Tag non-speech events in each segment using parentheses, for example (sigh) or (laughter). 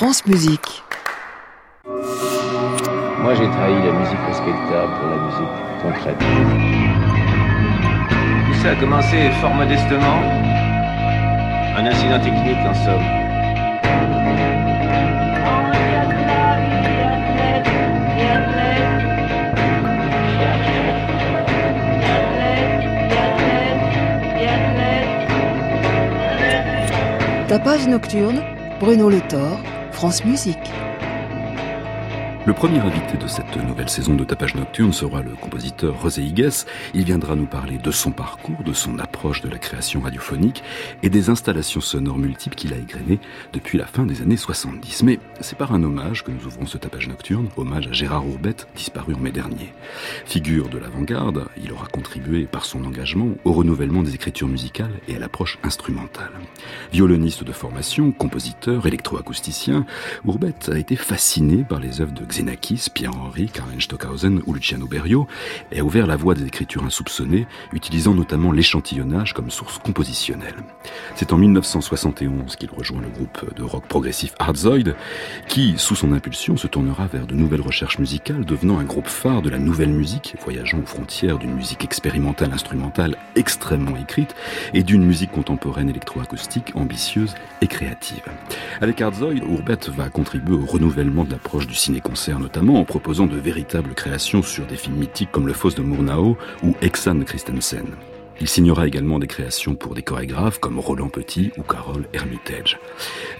France Musique. Moi, j'ai trahi la musique respectable pour la musique concrète. Tout ça a commencé fort modestement. Un incident technique, en somme. Tapage nocturne, Bruno Le Thor, France Musique. Le premier invité de cette nouvelle saison de Tapage Nocturne sera le compositeur José Higues. Il viendra nous parler de son parcours, de son approche de la création radiophonique et des installations sonores multiples qu'il a égrenées depuis la fin des années 70. Mais c'est par un hommage que nous ouvrons ce Tapage Nocturne, hommage à Gérard Ourbette, disparu en mai dernier. Figure de l'avant-garde, il aura contribué par son engagement au renouvellement des écritures musicales et à l'approche instrumentale. Violoniste de formation, compositeur, électroacousticien, Ourbette a été fasciné par les œuvres de Xenakis, Pierre-Henri, Karl Stockhausen ou Luciano Berio et a ouvert la voie des écritures insoupçonnées, utilisant notamment l'échantillonnage comme source compositionnelle. C'est en 1971 qu'il rejoint le groupe de rock progressif Hardzoid, qui, sous son impulsion, se tournera vers de nouvelles recherches musicales, devenant un groupe phare de la nouvelle musique, voyageant aux frontières d'une musique expérimentale instrumentale extrêmement écrite et d'une musique contemporaine électroacoustique ambitieuse et créative. Avec Hardzoid, Ourbet va contribuer au renouvellement de l'approche du ciné-concert notamment en proposant de véritables créations sur des films mythiques comme Le Fosse de Murnau ou Exan Christensen. Il signera également des créations pour des chorégraphes comme Roland Petit ou Carole Hermitage.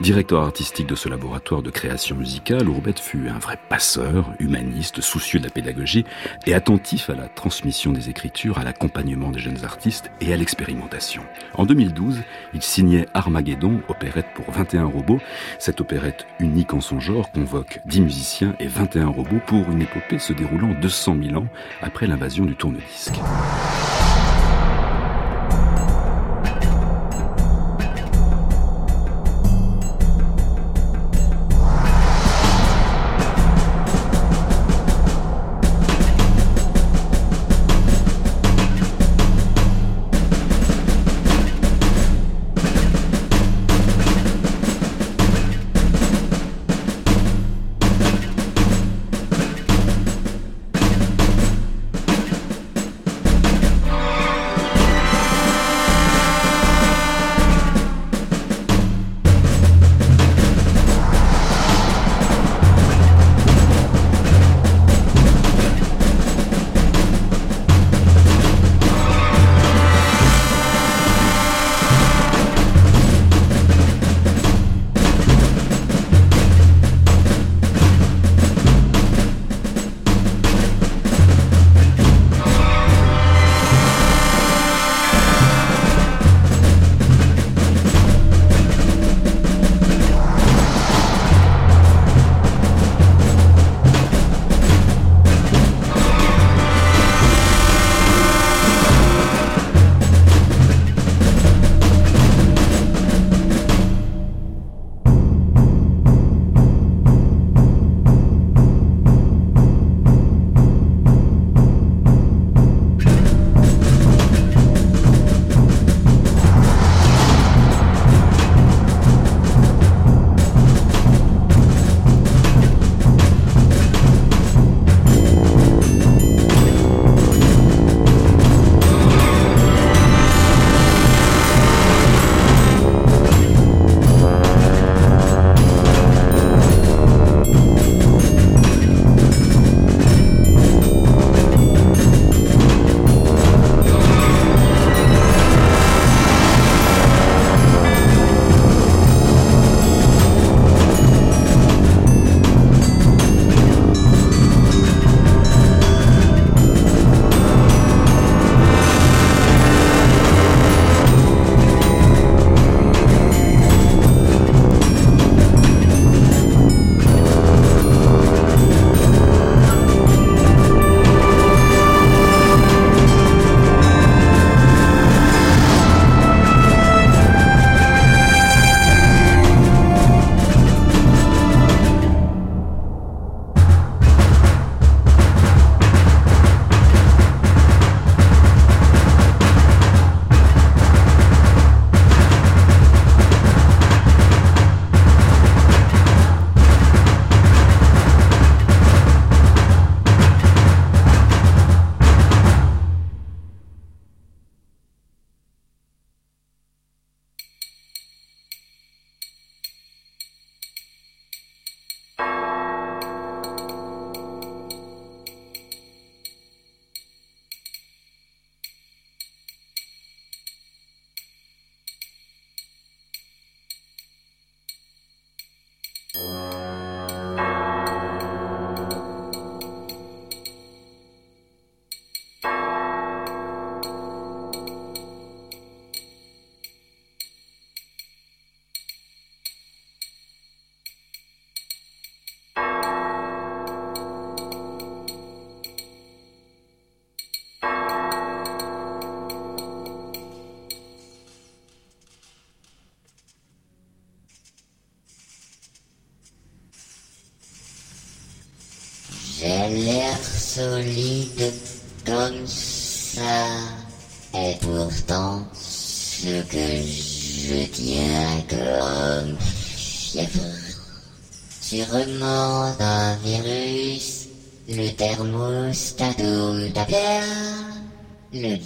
Directeur artistique de ce laboratoire de création musicale, Ourbet fut un vrai passeur, humaniste, soucieux de la pédagogie et attentif à la transmission des écritures, à l'accompagnement des jeunes artistes et à l'expérimentation. En 2012, il signait Armageddon, opérette pour 21 robots. Cette opérette unique en son genre convoque 10 musiciens et 21 robots pour une épopée se déroulant 200 000 ans après l'invasion du tourne-disque.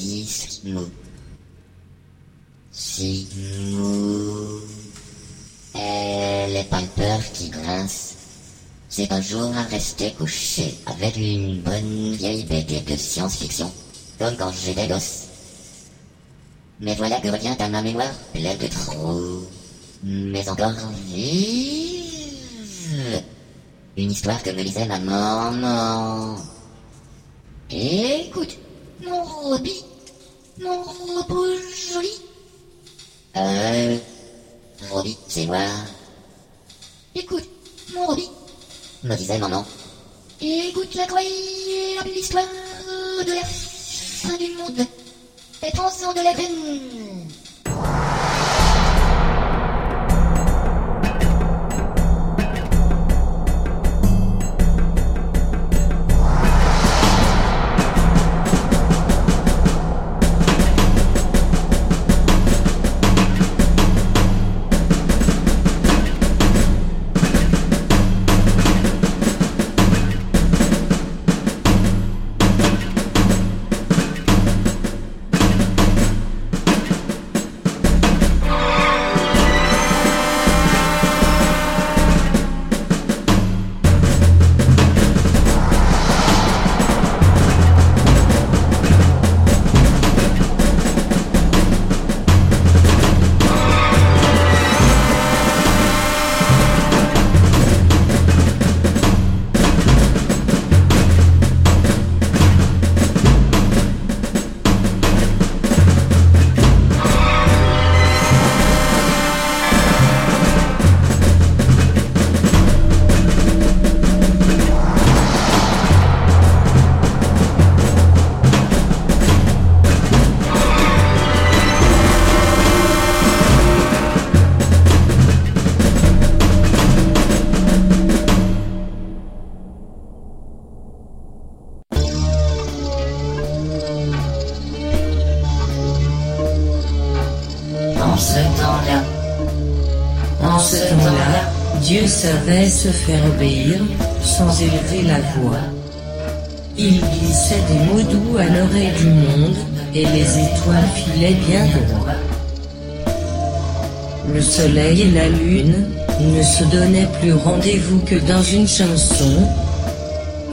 Le disque mou. Si mou, et les peur qui grincent, c'est un jour à rester couché avec une bonne vieille BD de science-fiction, comme quand j'étais gosse. Mais voilà que revient à ma mémoire pleine de trous, mais encore vive. Une histoire que me lisait ma maman. Écoute, mon Roby, mon robot joli. Euh, Roby, c'est moi. Écoute, mon Roby, me disait maman. Écoute l'incroyable histoire de la fin du monde et prends de la veine. Savait se faire obéir sans élever la voix. Il glissait des mots doux à l'oreille du monde et les étoiles filaient bien droit. Le soleil et la lune ne se donnaient plus rendez-vous que dans une chanson,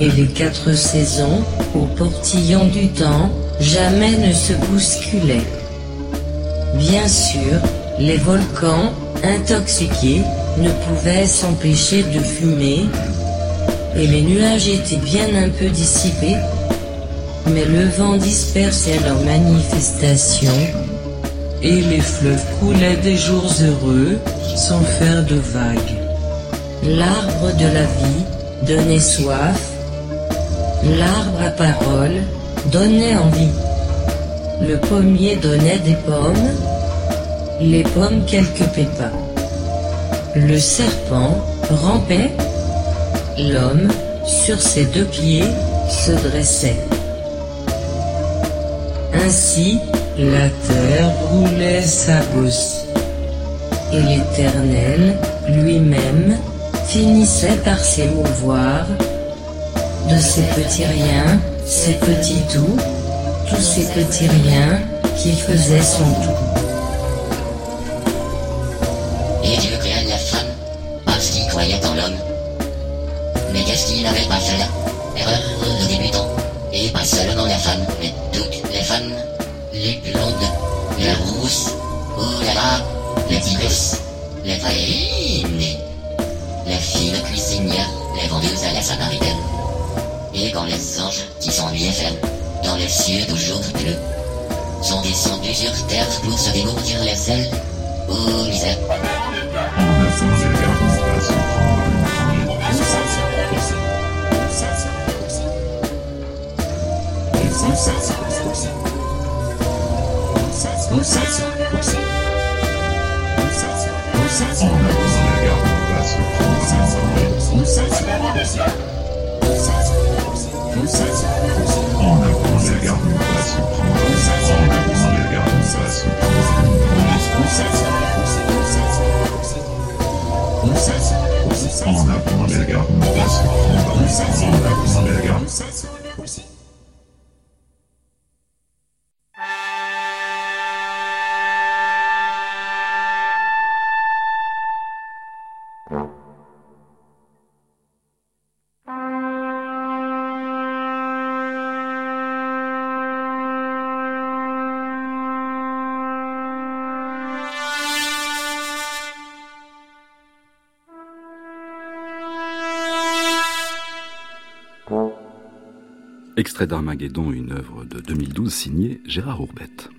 et les quatre saisons, au portillon du temps, jamais ne se bousculaient. Bien sûr, les volcans, intoxiqués, ne pouvait s'empêcher de fumer, et les nuages étaient bien un peu dissipés, mais le vent dispersait leurs manifestations, et les fleuves coulaient des jours heureux, sans faire de vagues. L'arbre de la vie donnait soif, l'arbre à parole donnait envie. Le pommier donnait des pommes, les pommes quelques pépins. Le serpent rampait, l'homme, sur ses deux pieds, se dressait. Ainsi, la terre roulait sa bosse. Et l'Éternel, lui-même, finissait par s'émouvoir de ces petits riens, ces petits tout, tous ces petits riens qui faisaient son tout. il avait passé là. Erreur de débutant. Et pas seulement les femmes, mais toutes les femmes. Les blondes, les rousses, oh là là, les diverses, les faillines, les filles de cuisinières, les vendeuses à la samaritaine. Et quand les anges qui s'ennuyaient ferment, dans les cieux toujours bleus, sont descendus sur terre pour se démourdir les ailes, oh misère. On a pour les gars, on a pour les gars. Extrait d'Armageddon, une œuvre de 2012 signée Gérard Ourbette.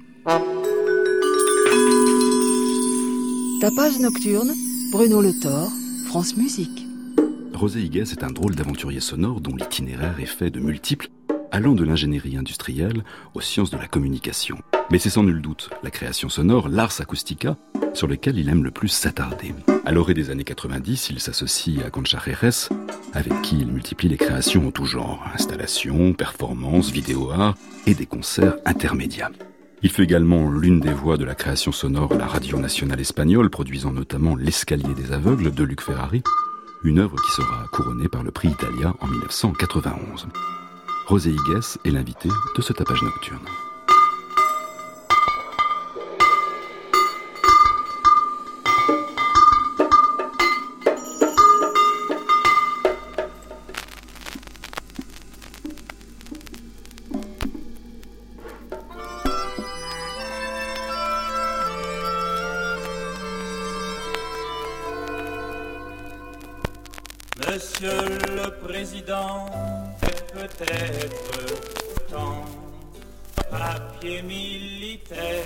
Tapage nocturne, Bruno Le Thor, France Musique. Rosé Higues est un drôle d'aventurier sonore dont l'itinéraire est fait de multiples, allant de l'ingénierie industrielle aux sciences de la communication. Mais c'est sans nul doute la création sonore, l'ars acoustica, sur lequel il aime le plus s'attarder. À l'orée des années 90, il s'associe à Concha Jerez, avec qui il multiplie les créations en tout genre, installations, performances, vidéo art et des concerts intermédiaires. Il fait également l'une des voix de la création sonore à la Radio Nationale Espagnole, produisant notamment L'escalier des aveugles de Luc Ferrari, une œuvre qui sera couronnée par le prix Italia en 1991. Rosé Higues est l'invité de ce tapage nocturne.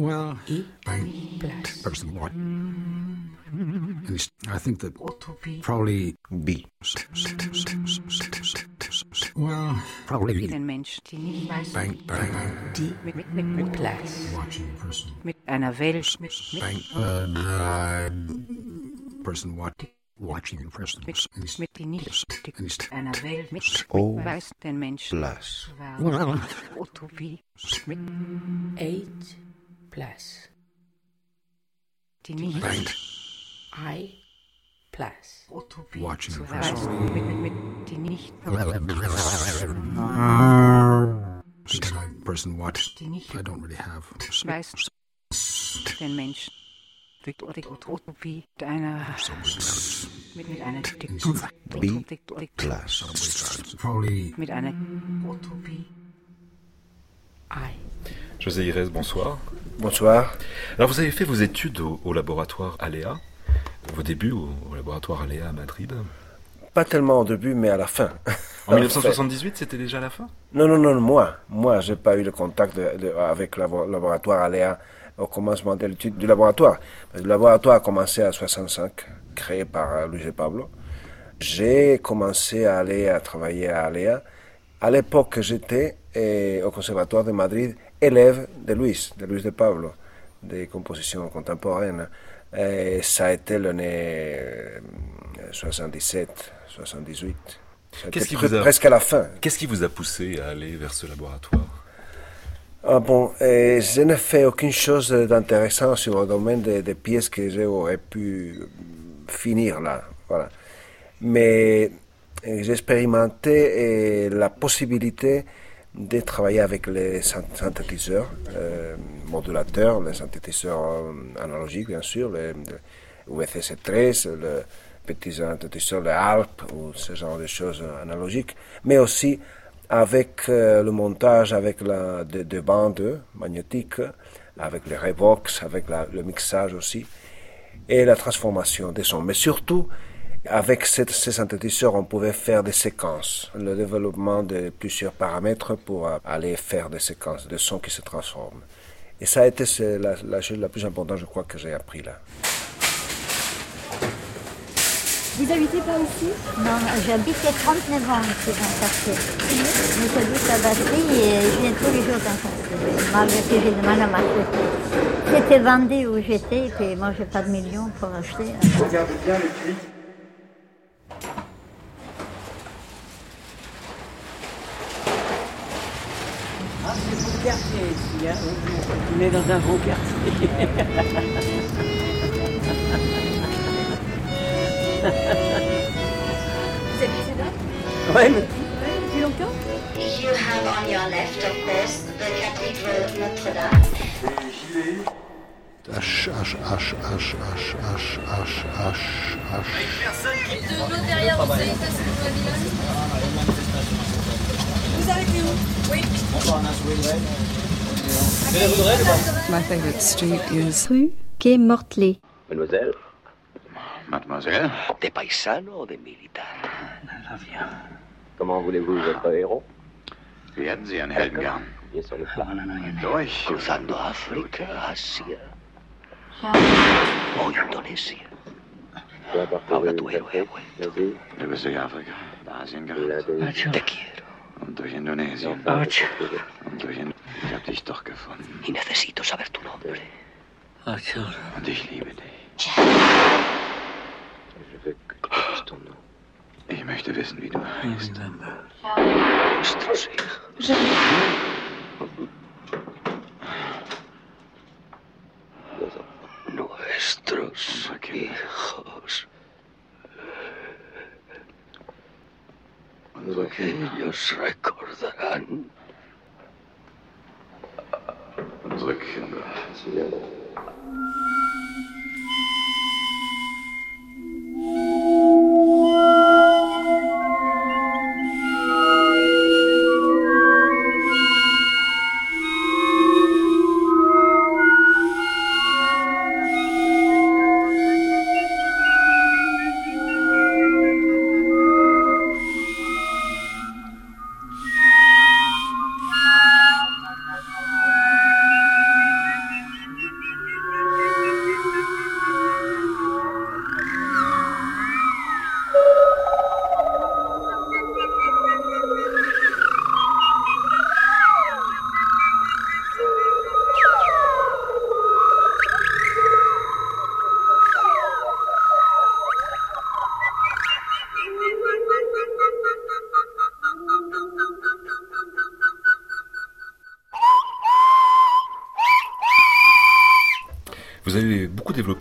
what? I think that probably B. Well, probably Ein Mensch, die nicht weiß, bank bang. Die mit, mit, mit, mit Platz, watching person. Mit einer Welt, mit, mit, bank uh, person what? Watching person. Mit, mit die nicht, die, einer Welt, mit, O mit weiß den Menschen plus. Well, Utopie, mit eight plus. Denise. Right. I plus. Watching the press. Denise. Person, person what? I don't really have. Weißt den Menschen. Utopie mit einer mit einer mit einer Utopie. I. José Irez, bonsoir. Bonsoir. Alors vous avez fait vos études au, au laboratoire Aléa, vos débuts au, au laboratoire Aléa à Madrid. Pas tellement au début, mais à la fin. En (laughs) 1978, c'était déjà la fin? Non, non, non, moi. Moi, j'ai pas eu le contact de- de- avec le labo- laboratoire Aléa au commencement de l'étude du laboratoire. Le laboratoire a commencé à 65, créé par euh, Luis Pablo. J'ai commencé à aller à travailler à Aléa. À l'époque, j'étais eh, au Conservatoire de Madrid élève de Luis, de Luis de Pablo, des compositions contemporaines. Et ça a été l'année euh, 77, 78. C'était Qu'est-ce qui vous a- presque à la fin. Qu'est-ce qui vous a poussé à aller vers ce laboratoire? Ah bon, euh, je n'ai fait aucune chose d'intéressant sur le domaine des, des pièces que j'aurais pu finir là. Voilà. Mais euh, j'ai expérimenté euh, la possibilité de travailler avec les syn- synthétiseurs, euh, modulateurs, les synthétiseurs euh, analogiques bien sûr, le, le VCC13, le petit synthétiseur, le ALP ou ce genre de choses analogiques, mais aussi avec euh, le montage avec la, de, de bandes magnétiques, avec les Revox, avec le mixage aussi, et la transformation des sons. Mais surtout, Avec cette- ces synthétiseurs, on pouvait faire des séquences, le développement de plusieurs paramètres pour euh, aller faire des séquences de sons qui se transforment. Et ça a été la, la chose la plus importante, je crois, que j'ai appris là. Vous habitez pas ici? Non, j'habite il y a 39 ans ici dans le quartier. Mais j'habite à Bastille et je viens tous les jours dans le quartier. Malgré que j'ai du mal à m'acheter. C'était vendu où j'étais, et puis moi j'ai pas de millions pour acheter. Regardez bien le cri. Ah, c'est pour le quartier ici, hein. On est dans un beau quartier. Vous habitez là Ouais, mais Depuis longtemps You have on your left, of course, the Cathedral Notre-Dame. H, H, H, H, H, H, H, H, H. De l'autre derrière, vous savez, ça c'est le pavillon. My favorite street is rue Quai Mortley. Mademoiselle. Mademoiselle. Des paisanos, des militares. I love you. Comment voulez-vous votre héros? Werden Sie ein Helmgarn. Durch. Cruzando África, Asia. O Indonesia. Ahora tu héroe ha vuelto. Debe ser África, Asien, Te quiero. Und durch Indonesien. Ocho. Und durch Ind Ich hab dich doch gefunden. y necesito saber tu nombre. Ocho. Und ich liebe dich. Ich möchte wissen, wie du heißt. Nuestros hijos. Ellos recordarán. Unsere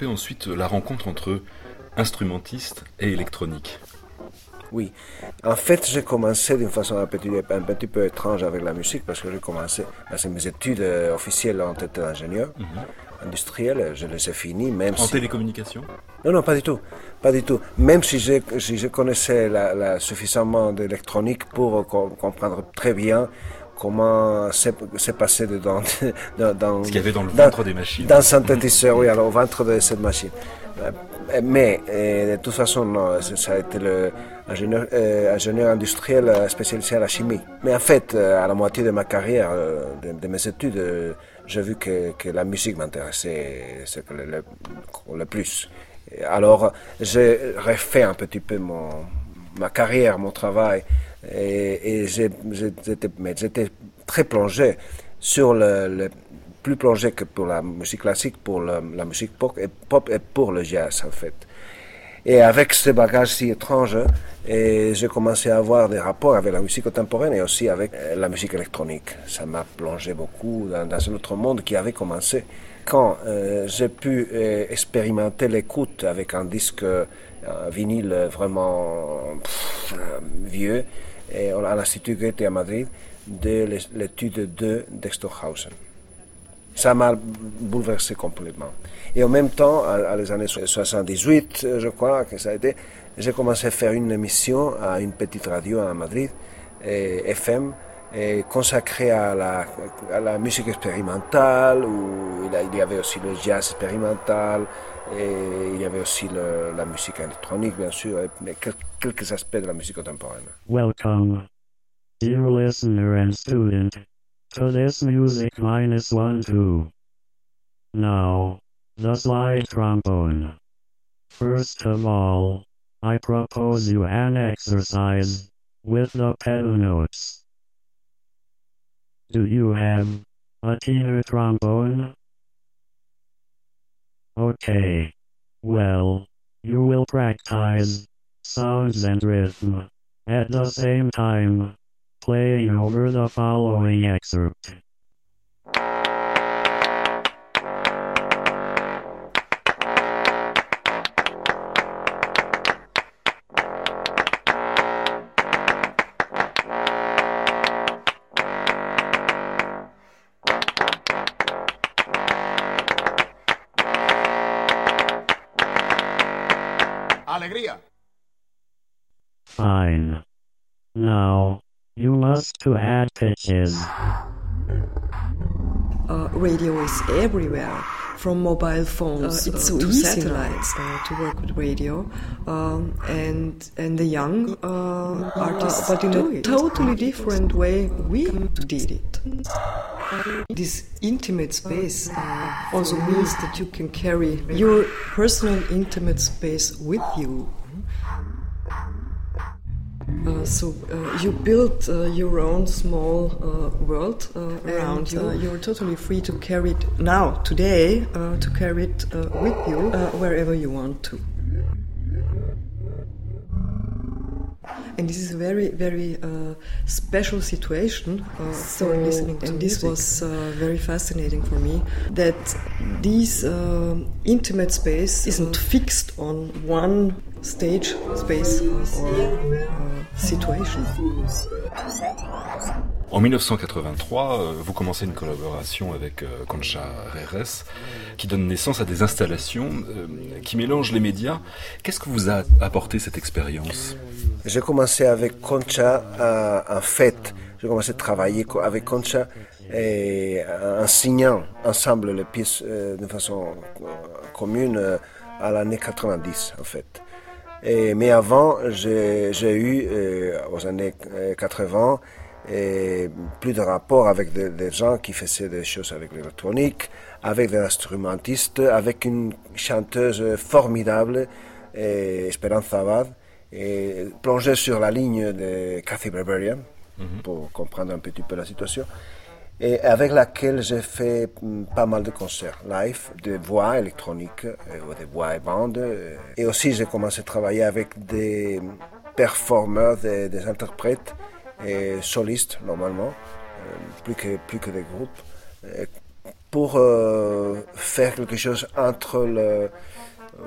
ensuite la rencontre entre instrumentiste et électronique. Oui. En fait, j'ai commencé d'une façon un petit, un petit peu étrange avec la musique parce que j'ai commencé, parce que mes études euh, officielles ont été d'ingénieur industriel, je les ai finies, même En si... télécommunication? Non, non, pas du tout. Pas du tout. Même si je, si je connaissais la, la- suffisamment d'électronique pour co- comprendre très bien comment c'est passé dedans, (laughs) dans, dans, Ce qu'il y avait dans le ventre des machines. Dans le synthétiseur, oui, alors au ventre de cette machine. Euh, Mais, euh, de toute façon, non, ça a été le ingénieur, euh, ingénieur industriel spécialisé à la chimie. Mais en fait, à la moitié de ma carrière, de, de mes études, j'ai vu que, que la musique m'intéressait le, le, le plus. Alors, j'ai refait un petit peu mon, ma carrière, mon travail, et, j'étais très plongé sur le, plus plongé que pour la musique classique, pour la, musique pop et, pour le jazz en fait. Et avec ce bagage si étrange, j'ai commencé à avoir des rapports avec la musique contemporaine et aussi avec euh, la musique électronique. Ça m'a plongé beaucoup dans un autre monde qui avait commencé. Quand euh, j'ai pu euh, expérimenter l'écoute avec un disque, un vinyle vraiment vieux, à l'Institut Goethe à Madrid, de l'é- l'étude de Dexterhausen. Ça m'a bouleversé complètement. Et en même temps, à, à les années 78, euh, je crois que ça a été, j'ai commencé à faire une émission à une petite radio à Madrid, FM, et consacré à la, à la musique expérimentale, où il, a- il y avait aussi le jazz expérimental, et il y avait aussi le- la musique électronique, bien sûr, et- quelques aspects de la musique contemporaine. Welcome, dear listener and student, to this Music Minus One Two. Now, the slide trombone. First of all, I propose you an exercise with the pedal notes. Do you have a tenor trombone? Okay. Well, you will practice sounds and rhythm at the same time, playing over the following excerpt. To add pitches. Uh, radio is everywhere, from mobile phones Uh, it's so to easy now. satellites uh, to work with radio, um, and and the young uh, artists, but in do a it. totally different way we did it. This intimate space uh, also means that you can carry your personal intimate space with you. Uh, so uh, you build uh, your own small uh, world uh, around you. you're totally free to carry it now, today, uh, to carry it uh, with you uh, wherever you want to. And this is a very, very uh, special situation uh, for listening to And this music. was uh, very fascinating for me that this uh, intimate space isn't fixed on one stage space or uh, situation. En 1983, euh, vous commencez une collaboration avec euh, Concha Reres qui donne naissance à des installations euh, qui mélangent les médias. Qu'est-ce que vous a apporté cette expérience? J'ai commencé avec Concha en fait. J'ai commencé à travailler avec Concha en signant ensemble les pièces de façon commune à l'année 90 en fait. Et, mais avant, j'ai eu aux années euh, 80 et plus de rapport avec des, des gens qui faisaient des choses avec l'électronique, avec des instrumentistes, avec une chanteuse formidable, et Esperanza Abad, et plongée sur la ligne de Cathy Barbarian, pour comprendre un petit peu la situation, et avec laquelle j'ai fait mm, pas mal de concerts live, de voix électroniques, euh, ou des voix et bandes. euh, Et aussi, j'ai commencé à travailler avec des performeurs, des, des interprètes et solistes, normalement, euh, plus, que, plus que des groupes, pour euh, faire quelque chose entre le,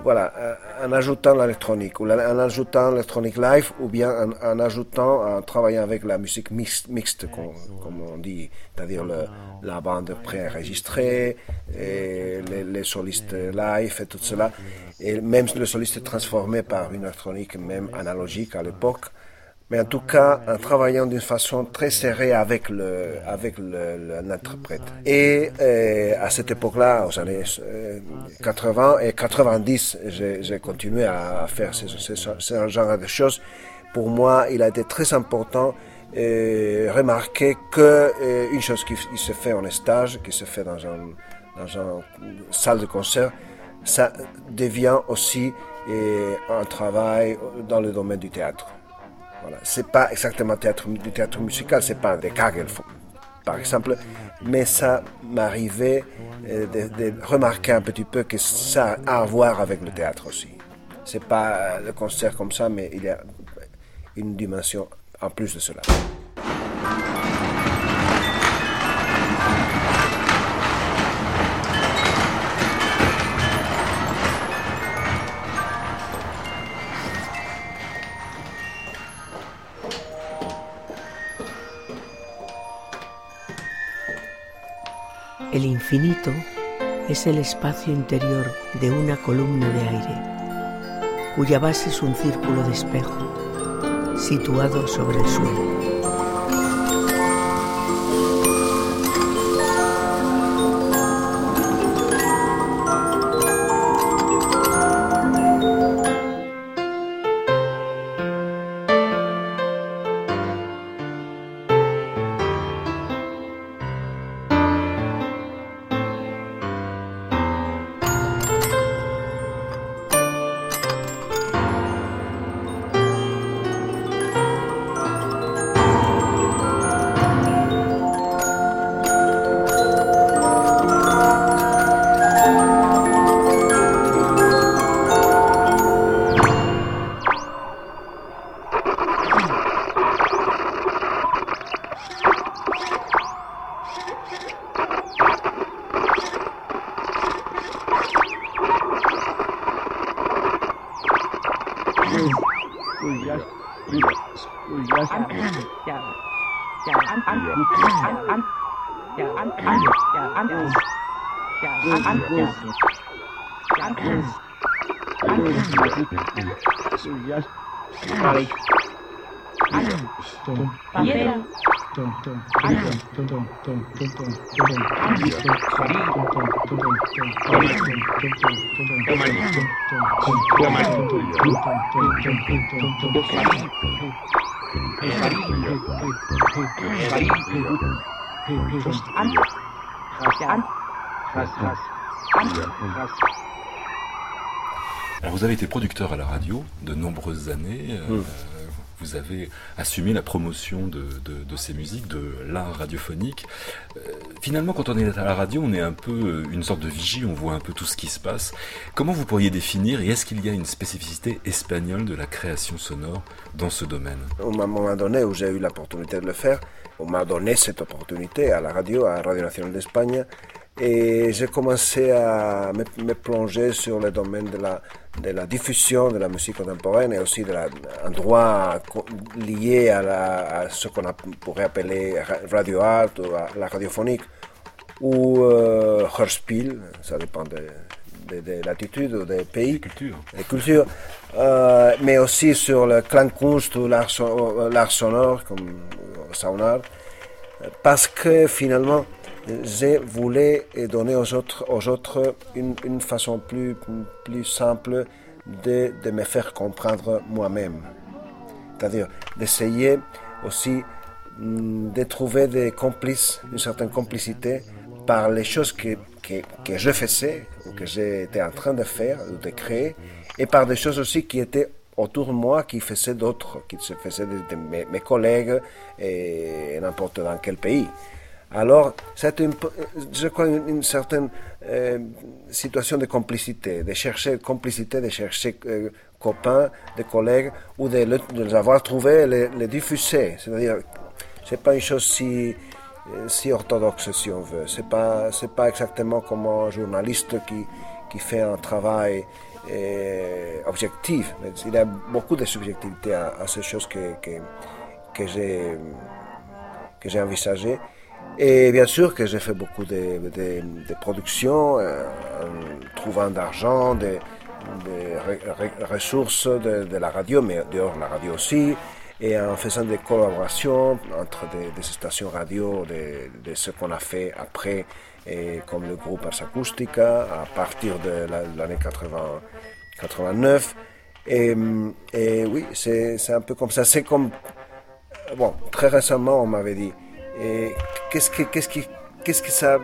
voilà, euh, en ajoutant l'électronique, ou en ajoutant l'électronique live, ou bien en, en ajoutant, en travaillant avec la musique mixte, mixte com- comme on dit, c'est-à-dire la bande préenregistrée, et les, les solistes live et tout cela, et même le soliste transformé par une électronique même analogique à l'époque. Mais en tout cas, en travaillant d'une façon très serrée avec le, avec l'interprète. Et euh, à cette époque-là, aux années euh, 80 et 90, j'ai continué à faire ce, genre de choses. Pour moi, il a été très important de remarquer que euh, une chose qui, se fait en stage, qui se fait dans un, dans une salle de concert, ça devient aussi euh, un travail dans le domaine du théâtre. Voilà. C'est pas exactement du théâtre musical, c'est pas des Kagel, par exemple, mais ça m'arrivait euh, de, de remarquer un petit peu que ça a à voir avec le théâtre aussi. C'est pas euh, le concert comme ça, mais il y a une dimension en plus de cela. El infinito es el espacio interior de una columna de aire, cuya base es un círculo de espejo, situado sobre el suelo. Alors vous avez été producteur à la radio de nombreuses années. euh, Mm. Vous avez assumé la promotion de, de- de ces musiques, de l'art radiophonique. Finalement, quand on est à la radio, on est un peu euh, une sorte de vigie, on voit un peu tout ce qui se passe. Comment vous pourriez définir, et est-ce qu'il y a une spécificité espagnole de la création sonore dans ce domaine? Au moment donné où j'ai eu l'opportunité de le faire, on m'a donné cette opportunité à la radio, à Radio Nationale d'Espagne, et j'ai commencé à me, me plonger sur le domaine de la, de la diffusion de la musique contemporaine et aussi de la, un droit lié à, la- à ce qu'on pourrait appeler ra- radio art ou la radiophonique ou euh, Hörspiel, ça dépend de, de, de l'attitude ou des pays. Culture. Des cultures. Euh, mais aussi sur le Klangkunst ou l'art so- l'art sonore, comme euh, Soundart. Parce que finalement, je voulais donner aux autres, aux autres une, une façon plus, plus simple de, de me faire comprendre moi-même. C'est-à-dire d'essayer aussi mm, de trouver des complices, une certaine complicité par les choses que, que, que je faisais ou que j'étais en train de faire ou de créer et par des choses aussi qui étaient autour de moi qui faisaient d'autres, qui se faisaient de, de mes, mes collègues et n'importe dans quel pays. Alors, c'est une, je crois une, une certaine euh, situation de complicité, de chercher complicité, de chercher euh, copains, des collègues, ou de, le- de les avoir trouvés et les, les diffuser. C'est-à-dire, c'est pas une chose si, euh, si orthodoxe, si on veut. C'est pas, c'est pas exactement comme un journaliste qui, qui fait un travail euh, objectif. Il y a beaucoup de subjectivité à, à ces choses que, que, que j'ai que j'ai envisagé. Et bien sûr que j'ai fait beaucoup de, de, de productions euh, en trouvant d'argent, des re- ressources de, de la radio, mais dehors de la radio aussi, et en faisant des collaborations entre des, des stations radio, de, de ce qu'on a fait après, et comme le groupe Ars Acustica, à partir de la- l'année 80 89. Et, et oui, c'est un peu comme ça. C'est comme bon, très récemment, on m'avait dit, qu'est-ce que, qu'est-ce qui, qu'est-ce que ça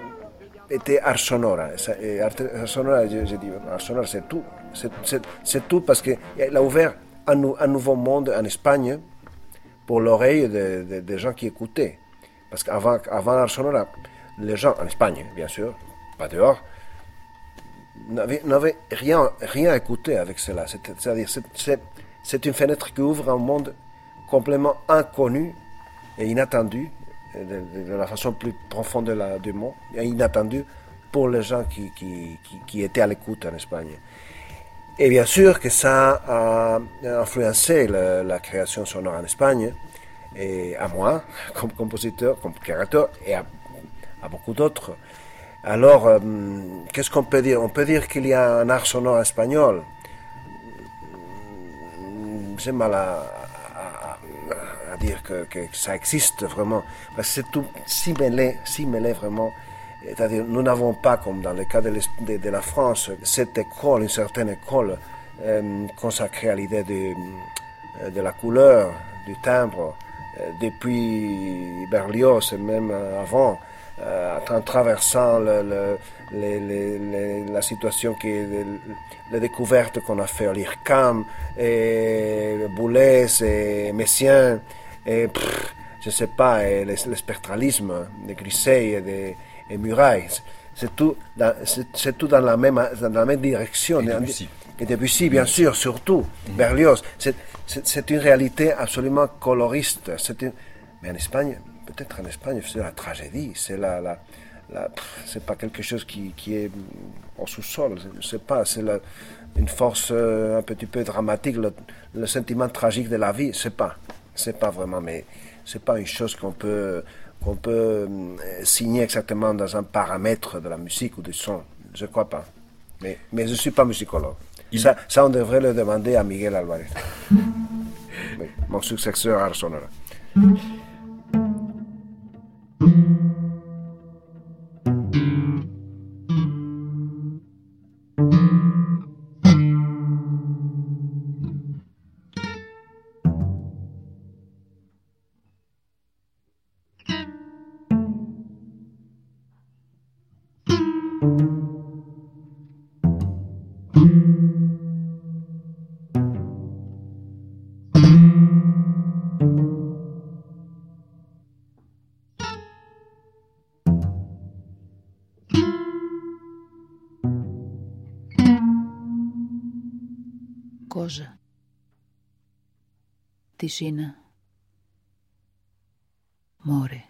était Art Sonora? Et Art dit, Art c'est tout. C'est- tout parce qu'il a ouvert un, nou- un nouveau monde en Espagne pour l'oreille de- de- des gens qui écoutaient. Parce qu'avant avant les gens, en Espagne, bien sûr, pas dehors, n'avaient rien, rien écouté avec cela. C'est- C'est-à-dire, c'est- c'est c'est une fenêtre qui ouvre un monde complètement inconnu et inattendu, de, la façon plus profonde de la- du mot, et inattendu pour les gens qui, qui, qui- étaient à l'écoute en Espagne. Et bien sûr que ça a influencé la création sonore en Espagne, et à moi, (laughs) comme compositeur, comme créateur, et à, beaucoup d'autres. Alors, euh, qu'est-ce qu'on peut dire? On peut dire qu'il y a un art sonore espagnol. J'ai mal à dire que, ça existe vraiment. C'est tout si mêlé, si mêlé vraiment. C'est-à-dire, nous n'avons pas, comme dans le cas de, la France, cette école, une certaine école euh, consacrée à l'idée de, euh, de la couleur, du timbre, euh, depuis Berlioz et même avant, en traversant la situation qui est les découvertes qu'on a fait à l'IRCAM, et Boulez et Messien, et pff, je sais pas, et le, le spectralisme de Grisey et de et Muraille. C'est tout, dans- c'est c'est tout dans la même, dans la même direction. Et Debussy. Et Debussy, bien sûr, surtout. Berlioz. C'est- C'est c'est une réalité absolument coloriste. C'est une- Mais en Espagne, peut-être en Espagne, c'est la tragédie. C'est la, c'est pas quelque chose qui, qui est au sous-sol. Je sais pas. C'est la- une force euh, un petit peu dramatique, le, le sentiment tragique de la vie. C'est pas. C'est pas vraiment. Mais c'est pas une chose qu'on peut qu'on peut euh, signer exactement dans un paramètre de la musique ou du son. Je crois pas. Mais, mais je suis pas musicologue. Ça, ça, on devrait le demander à Miguel Alvarez. (laughs) Oui, mon successeur à Sonora. piscina. More.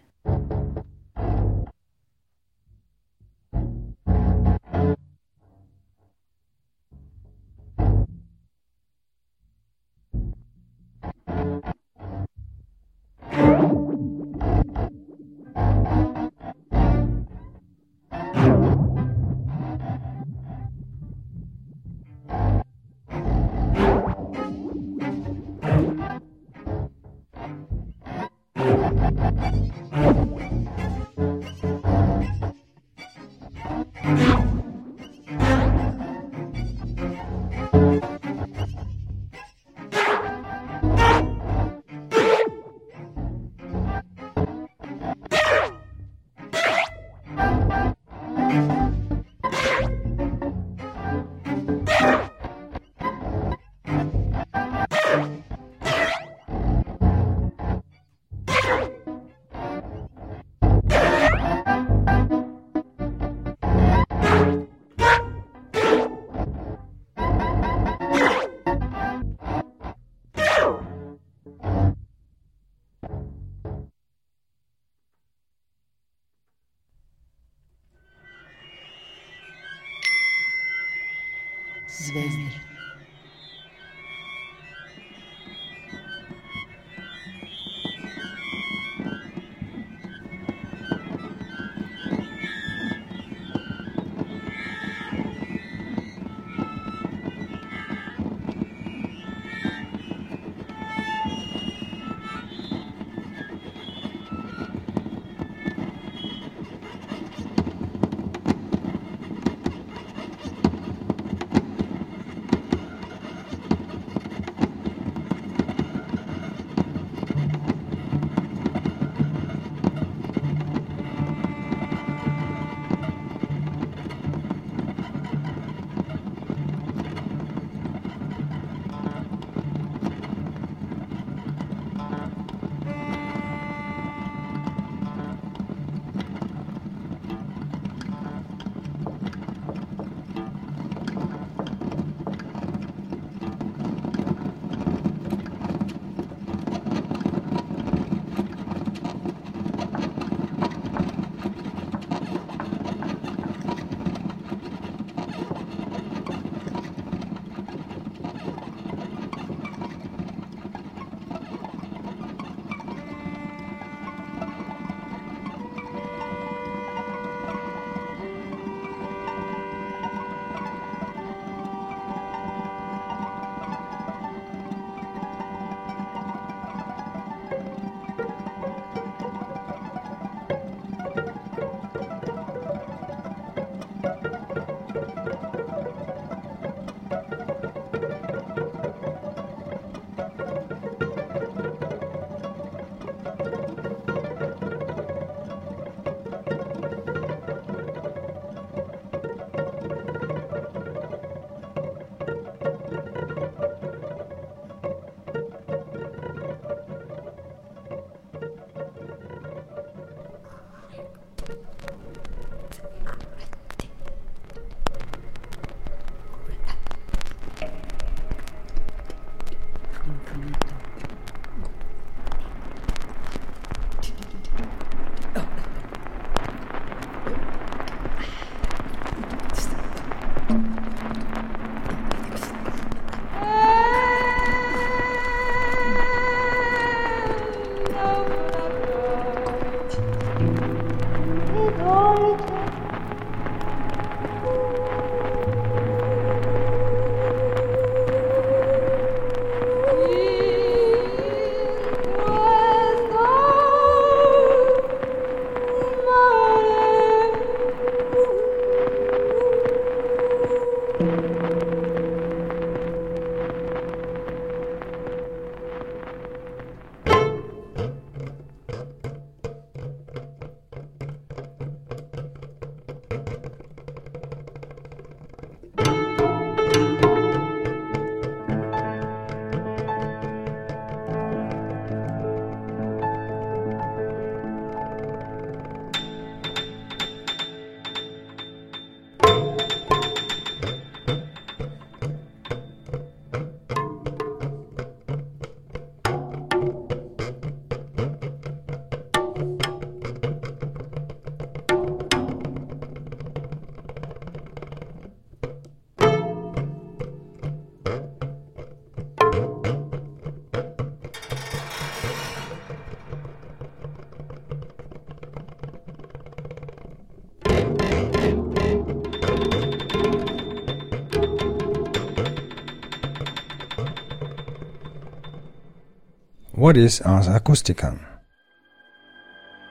What is Ars Acústica?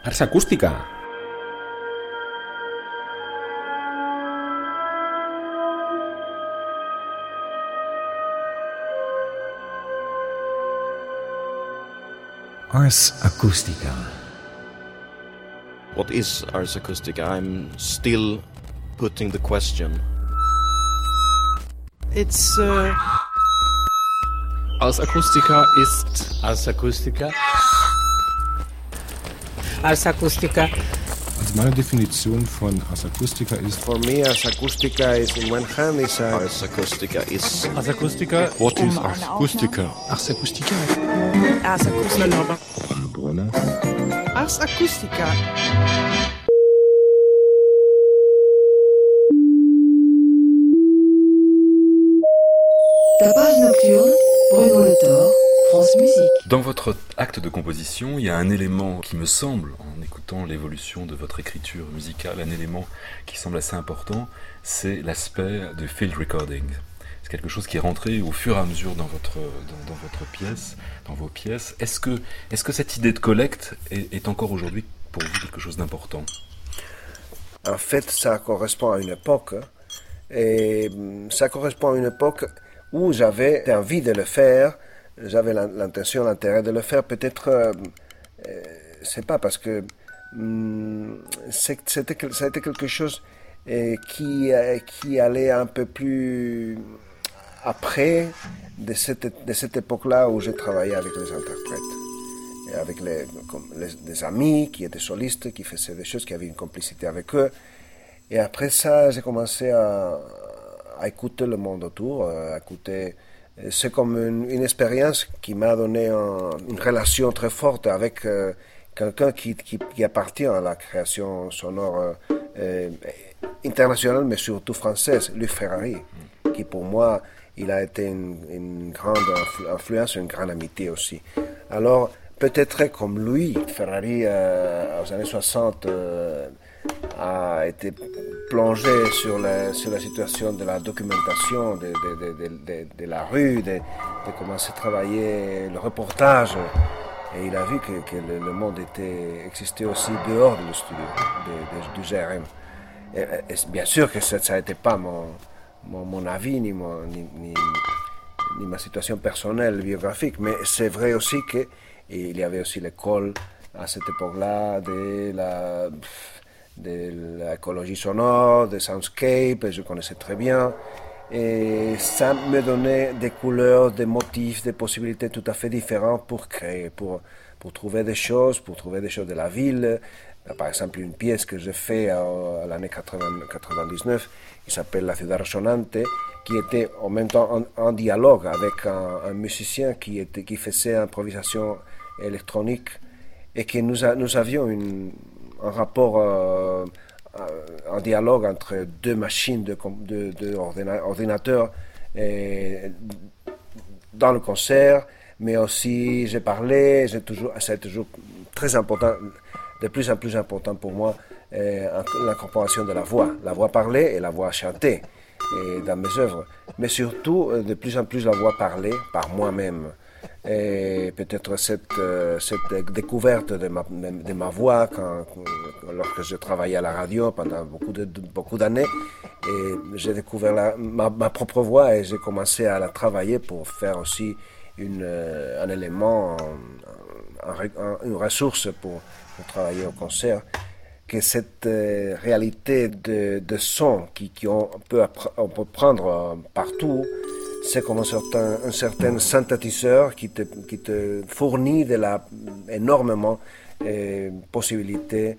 Ars Acústica. Ars Acústica. What is Ars Acústica? I'm still putting the question. It's uh, Als Akustika ist. Als Akustika. Als Akustika. Also meine Definition von Als Akustika ist. For me, Als Akustika ist in one hand is a. Als Akustika ist. Als Akustika. What is Als Akustika? Als Akustika. Als Akustika. Als Akustiker. Tapage nocturne Bruno Le Thor, France Musique. Dans votre acte de composition, il y a un élément qui me semble, en écoutant l'évolution de votre écriture musicale, un élément qui semble assez important, c'est l'aspect de field recording. C'est quelque chose qui est rentré au fur et à mesure dans votre, dans, dans votre pièce, dans vos pièces. Est-ce que, est que cette idée de collecte est, est encore aujourd'hui pour vous quelque chose d'important? En fait, ça correspond à une époque. Et hum, ça correspond à une époque où j'avais envie de le faire, j'avais l'intention, l'intérêt de le faire. Peut-être, euh, euh, c'est pas parce que hum, c'était, quelque chose euh, qui, euh, qui allait un peu plus après de cette, de cette époque-là où j'ai travaillé avec les interprètes. Avec les, les, des amis qui étaient solistes, qui faisaient des choses, qui avaient une complicité avec eux. Et après ça, j'ai commencé à, à écouter le monde autour, à écouter. C'est comme une, expérience qui m'a donné un, une relation très forte avec euh, quelqu'un qui, appartient à la création sonore euh, internationale, mais surtout française, Luc Ferrari, qui pour moi, il a été une, grande influence, une grande amitié aussi. Alors, peut-être comme lui, Ferrari, euh, aux années 60, a été plongé sur la, sur la situation de la documentation de, la rue, de, commencer à travailler le reportage. Et il a vu que, le, monde existait aussi dehors du studio, du GRM. Bien sûr que ça n'était pas mon, mon, avis ni, ma situation personnelle, biographique, mais c'est vrai aussi qu'il y avait aussi l'école à cette époque-là de la de l'écologie sonore, de soundscape, je connaissais très bien. Et ça me donnait des couleurs, des motifs, des possibilités tout à fait différentes pour créer, pour, pour trouver des choses, pour trouver des choses de la ville. Par exemple, une pièce que j'ai faite à, l'année 99, qui s'appelle La Ciudad Resonante, qui était en même temps en, dialogue avec un, musicien qui, qui faisait improvisation électronique et que nous, nous avions une, un rapport, euh, un dialogue entre deux machines de, de, de ordinateurs dans le concert, mais aussi j'ai parlé, j'ai toujours, c'est toujours très important, de plus en plus important pour moi, euh, l'incorporation de la voix, la voix parlée et la voix chantée dans mes œuvres, mais surtout de plus en plus la voix parlée par moi-même. Et peut-être cette, euh, découverte de ma, voix lorsque je travaillais à la radio pendant beaucoup d'années, j'ai découvert ma, propre voix et j'ai commencé à la travailler pour faire aussi une, un élément, un, un, une ressource pour, travailler au concert. Que cette euh, réalité de, de son qui, peut prendre partout, c'est comme un certain, un certain synthétiseur qui te, qui te fournit de la, énormément de possibilités,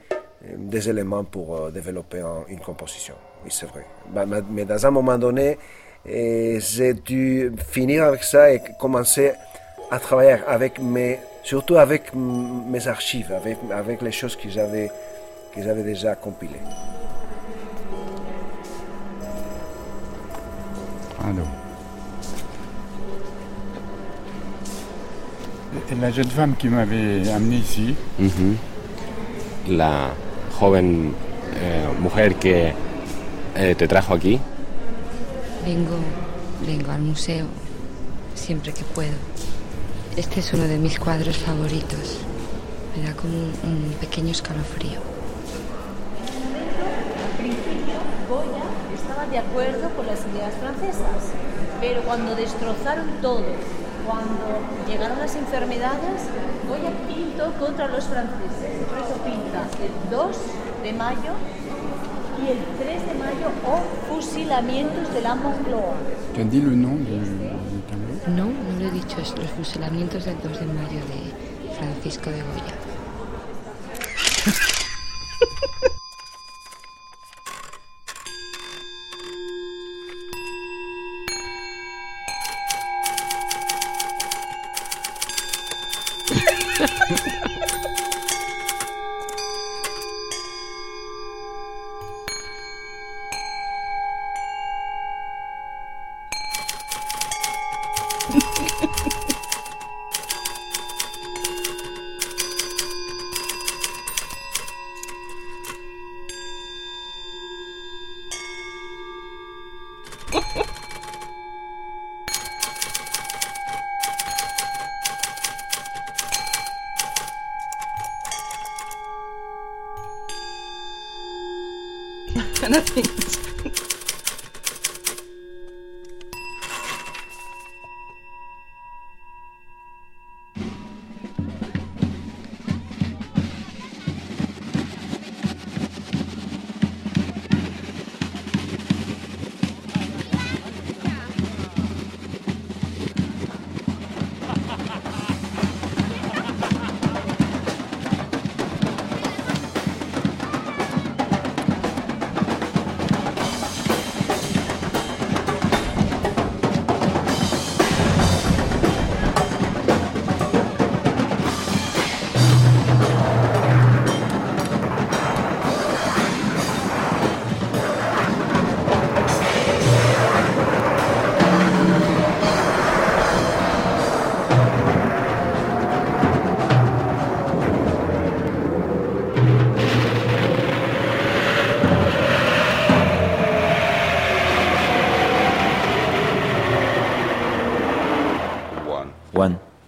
des éléments pour euh, développer un, une composition. Oui, c'est vrai. Mais dans un moment donné, j'ai dû finir avec ça et commencer à travailler avec mes, surtout avec mes archives, avec, avec les choses que j'avais, déjà compilées. Allô. La jeune femme qui m'avait amené ici. Uh -huh. La joven eh, mujer que eh, te trajo aquí. Vengo, vengo al museo siempre que puedo. Este es uno de mis cuadros favoritos. Me da como un, un pequeño escalofrío. Al principio, Goya estaba de acuerdo con las ideas francesas, pero cuando destrozaron todo, cuando llegaron las enfermedades, Goya pintó contra los franceses. Por eso pinta el 2 de mayo y el 3 de mayo o fusilamientos de la Moncloa. As dit le nom du tableau No, no lo he dicho, es los fusilamientos del 2 de mayo de Francisco de Goya.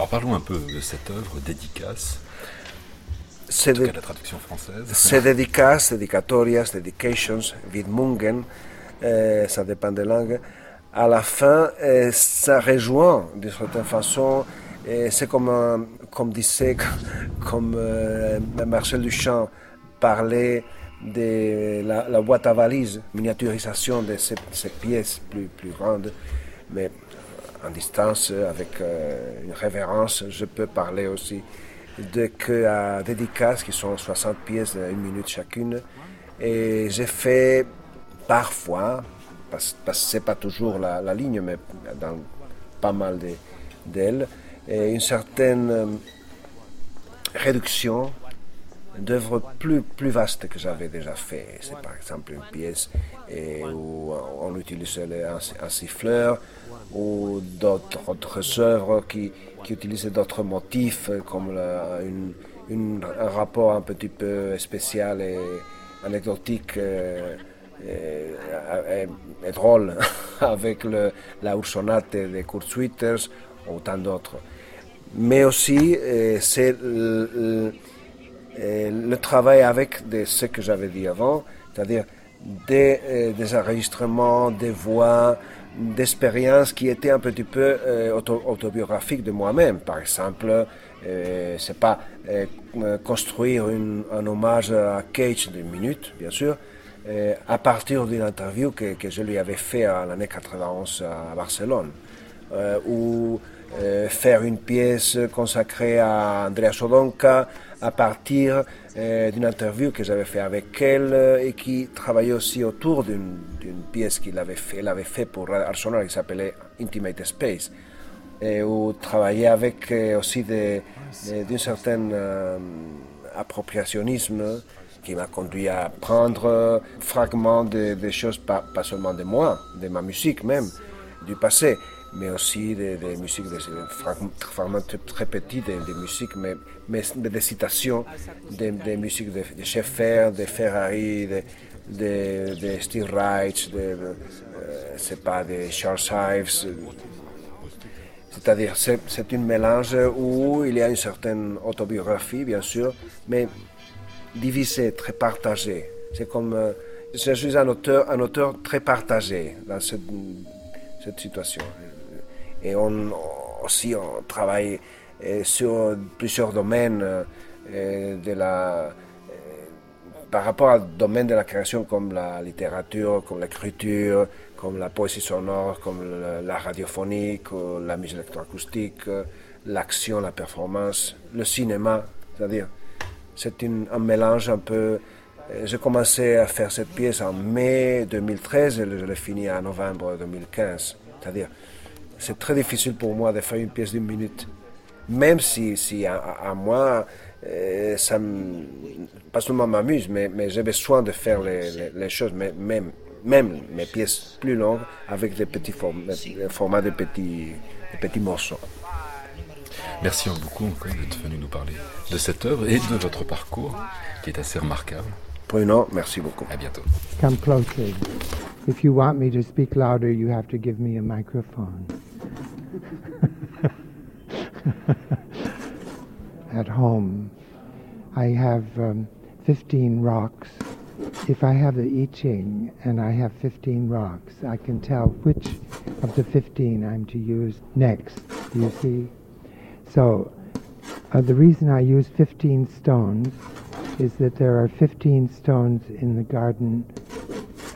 Alors parlons un peu de cette œuvre, dédicace. C'est de- la traduction française. C'est dédicace, dedicatorias, dedications, widmungen, euh, ça dépend des langues. À la fin, euh, ça rejoint d'une certaine façon, et c'est comme, un- comme disait, (laughs) comme euh, Marcel Duchamp parlait de la, la boîte à valises, miniaturisation de ces, ces pièces plus, plus grandes, mais en distance, avec euh, une révérence, je peux parler aussi de que à dédicaces qui sont 60 pièces d'une minute chacune. Et j'ai fait parfois, parce, que c'est pas toujours la, ligne, mais dans pas mal de- d'elles, une certaine euh, réduction d'œuvres plus, plus vastes que j'avais déjà fait. C'est par exemple une pièce où on utilisait un siffleur ou d'autres autres œuvres qui, qui utilisaient d'autres motifs euh, comme un rapport un petit peu spécial et anecdotique euh, et, et- et drôle (laughs) avec la Ursonate de Kurt ou tant d'autres. Mais aussi, euh, c'est le, le- euh, travail avec de ce que j'avais dit avant, c'est-à-dire des, euh, des enregistrements, des voix, d'expériences qui étaient un petit peu euh, auto- autobiographiques de moi-même. Par exemple, euh, c'est pas euh, construire un hommage à Cage d'une minute, bien sûr, euh, à partir d'une interview que, que je lui avais fait à l'année 91 à Barcelone, ou faire une pièce consacrée à Andrea Sodonka à partir d'une interview que j'avais fait avec elle euh, et qui travaillait aussi autour d'une pièce qu'il avait fait, elle avait fait pour Arsenal qui s'appelait Intimate Space. Et où travailler avec euh, aussi d'un certain euh, appropriationnisme qui m'a conduit à prendre euh, fragments de- des choses, pas, pas seulement de moi, de ma musique même, du passé, mais aussi des, des musiques, des fragments, très, très petits de, de musique, mais, mais des citations des, des musiques de, de Schaeffer, de Ferrari, de, de, de Steve Reich, de, de, euh, c'est pas, de Charles Ives, c'est-à-dire, c'est, c'est un mélange où il y a une certaine autobiographie, bien sûr, mais divisée, très partagée. C'est comme. euh, je suis un auteur, un auteur très partagé dans cette, cette situation. Et on, aussi, on travaille euh, sur plusieurs domaines euh, de la par rapport au domaine de la création comme la littérature, comme l'écriture, comme la poésie sonore, comme la radiophonique, la musique électroacoustique, euh, l'action, la performance, le cinéma, c'est-à-dire c'est un mélange un peu... euh, J'ai commencé à faire cette pièce en mai 2013 et je l'ai finie en novembre 2015. C'est-à-dire, c'est très difficile pour moi de faire une pièce d'une minute. Même si, si à, moi, euh, ça pas seulement m'amuse, mais, mais j'ai besoin de faire les, choses, mais même, même mes pièces plus longues, avec des petits des formats de petits, morceaux. Merci beaucoup d'être venu nous parler de cette œuvre et de votre parcours qui est assez remarquable. Bruno, merci beaucoup. À bientôt. Come closer. If you want me to speak louder, you have to give me a microphone. (laughs) At home, I have um, 15 rocks. If I have the I Ching and I have 15 rocks, I can tell which of the 15 I'm to use next. You see? So, uh, the reason I use 15 stones is that there are 15 stones in the garden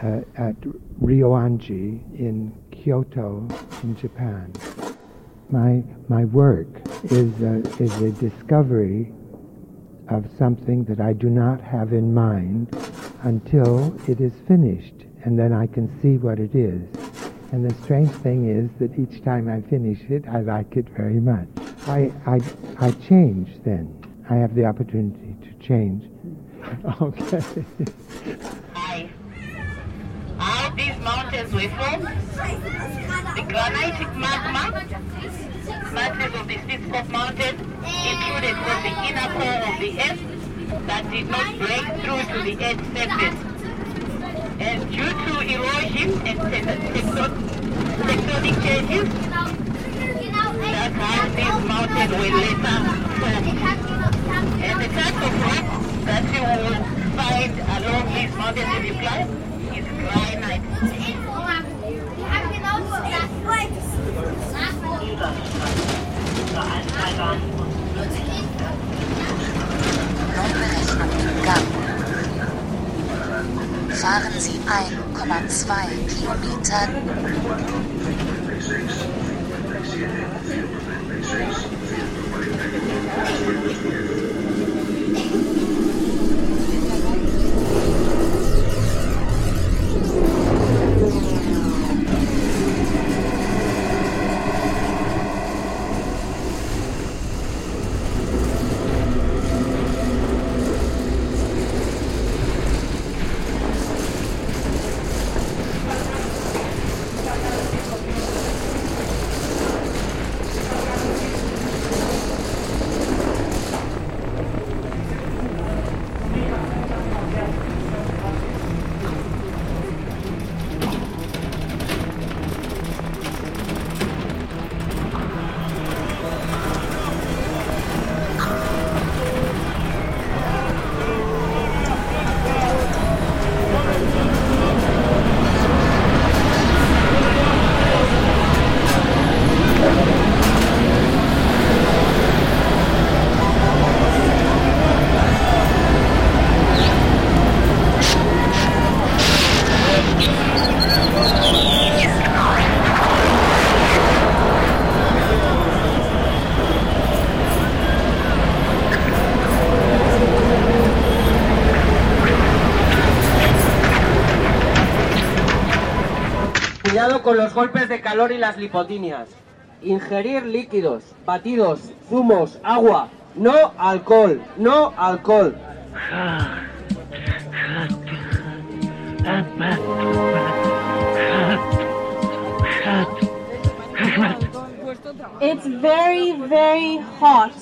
uh, at Ryoanji in Kyoto, in Japan. My my work is a, is a discovery of something that I do not have in mind until it is finished, and then I can see what it is. And the strange thing is that each time I finish it, I like it very much. I I I change then. I have the opportunity change. (laughs) Okay. How these mountains were formed, the granitic magma, masses of the Spitzkopf mountain intruded from the inner core of the earth that did not break through to the earth's surface. And due to erosion and te- tecton- tectonic changes, that's how these mountains were later formed. And the type of rock that you will find along his mountain in the climb is granite. Fahren Sie 1,2 Kilometer. Con los golpes de calor y las lipotinias. Ingerir líquidos, batidos, zumos, agua. No alcohol, no alcohol. It's very, very hot.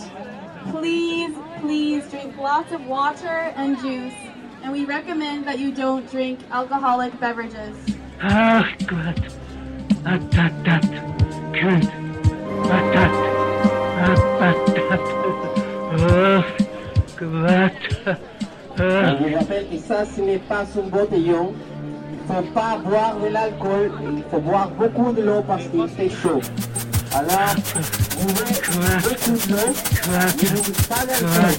Please, please drink lots of water and juice. And we recommend that you don't drink alcoholic beverages. Ach Oh Gott. On vous rappelle que ça, ce n'est pas un botellon. Il ne faut pas boire de l'alcool. Il faut boire beaucoup de l'eau parce qu'il fait chaud. Alors, beaucoup. Ne buvez pas d'alcool.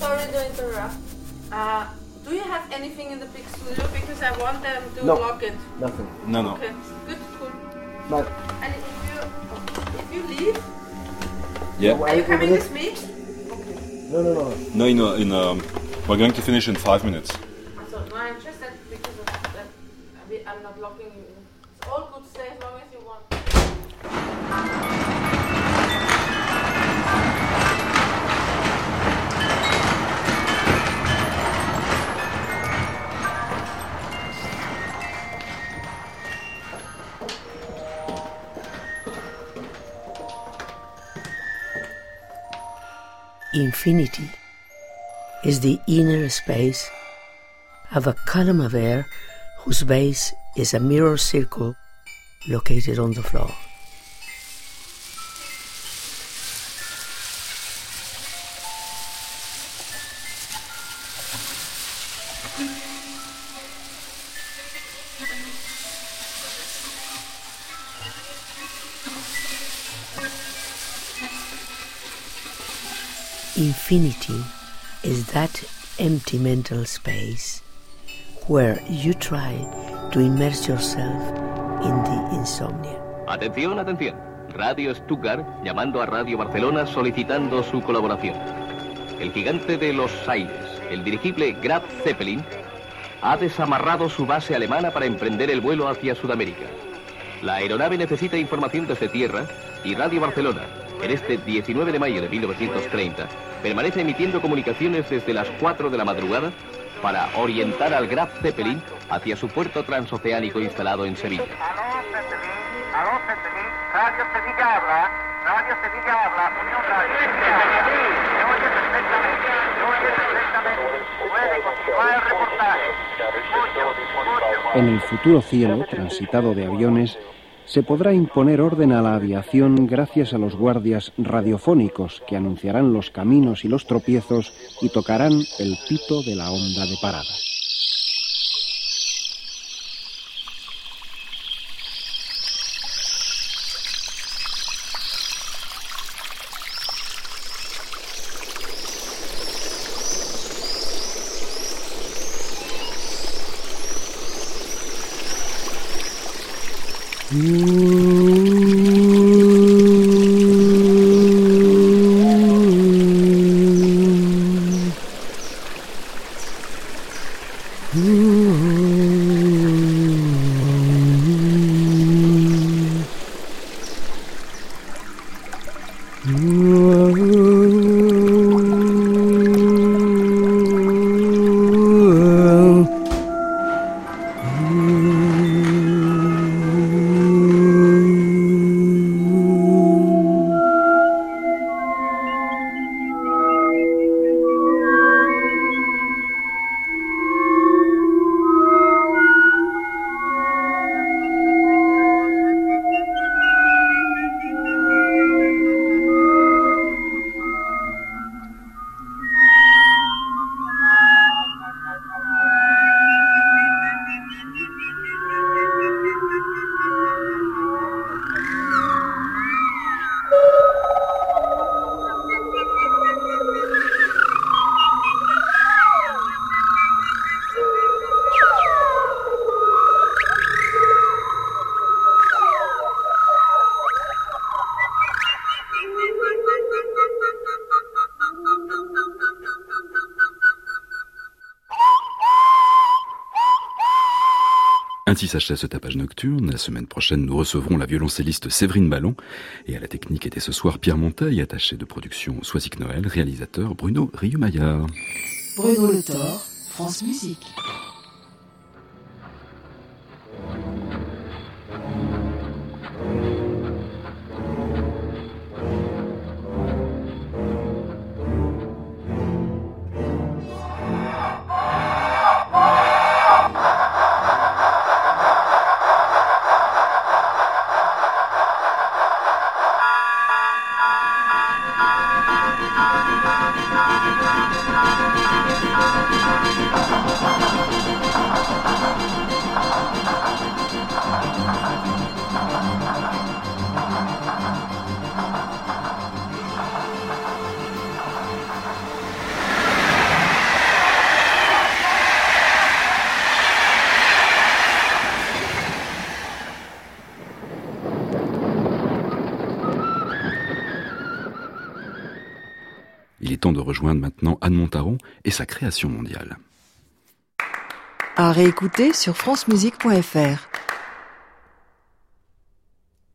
Sorry to interrupt. Uh, have anything in the big studio? Because I want them to No. lock it. Nothing. No, no. Okay, good, cool. But And if you, if you leave, Yeah. are you coming with me? Okay. no, no, no. No, in, a, in a, we're going to finish in five minutes. Infinity is the inner space of a column of air whose base is a mirror circle located on the floor. Infinity is that empty mental space where you try to immerse yourself in the insomnia. Atención, atención. Radio Stuttgart llamando a Radio Barcelona solicitando su colaboración. El gigante de los aires, el dirigible Graf Zeppelin, ha desamarrado su base alemana para emprender el vuelo hacia Sudamérica. La aeronave necesita información desde tierra y Radio Barcelona, en este 19 de mayo de 1930, permanece emitiendo comunicaciones desde las 4 de la madrugada para orientar al Graf Zeppelin hacia su puerto transoceánico instalado en Sevilla. Aló, Zeppelin. Radio Sevilla habla. Radio Sevilla habla. Unión Radio. Se oye perfectamente. Se oye perfectamente. Puede continuar el reportaje. Escucho, escucho. En el futuro cielo, transitado de aviones, se podrá imponer orden a la aviación gracias a los guardias radiofónicos que anunciarán los caminos y los tropiezos y tocarán el pito de la onda de parada. Ooh. Ainsi s'achève ce tapage nocturne. La semaine prochaine, nous recevrons la violoncelliste Séverine Ballon. Et à la technique était ce soir Pierre Monteil, attaché de production Soisic Noël, réalisateur Bruno Rieumaillard. Bruno Le Thor, France Musique. Anne Montaron et sa création mondiale. À réécouter sur francemusique.fr.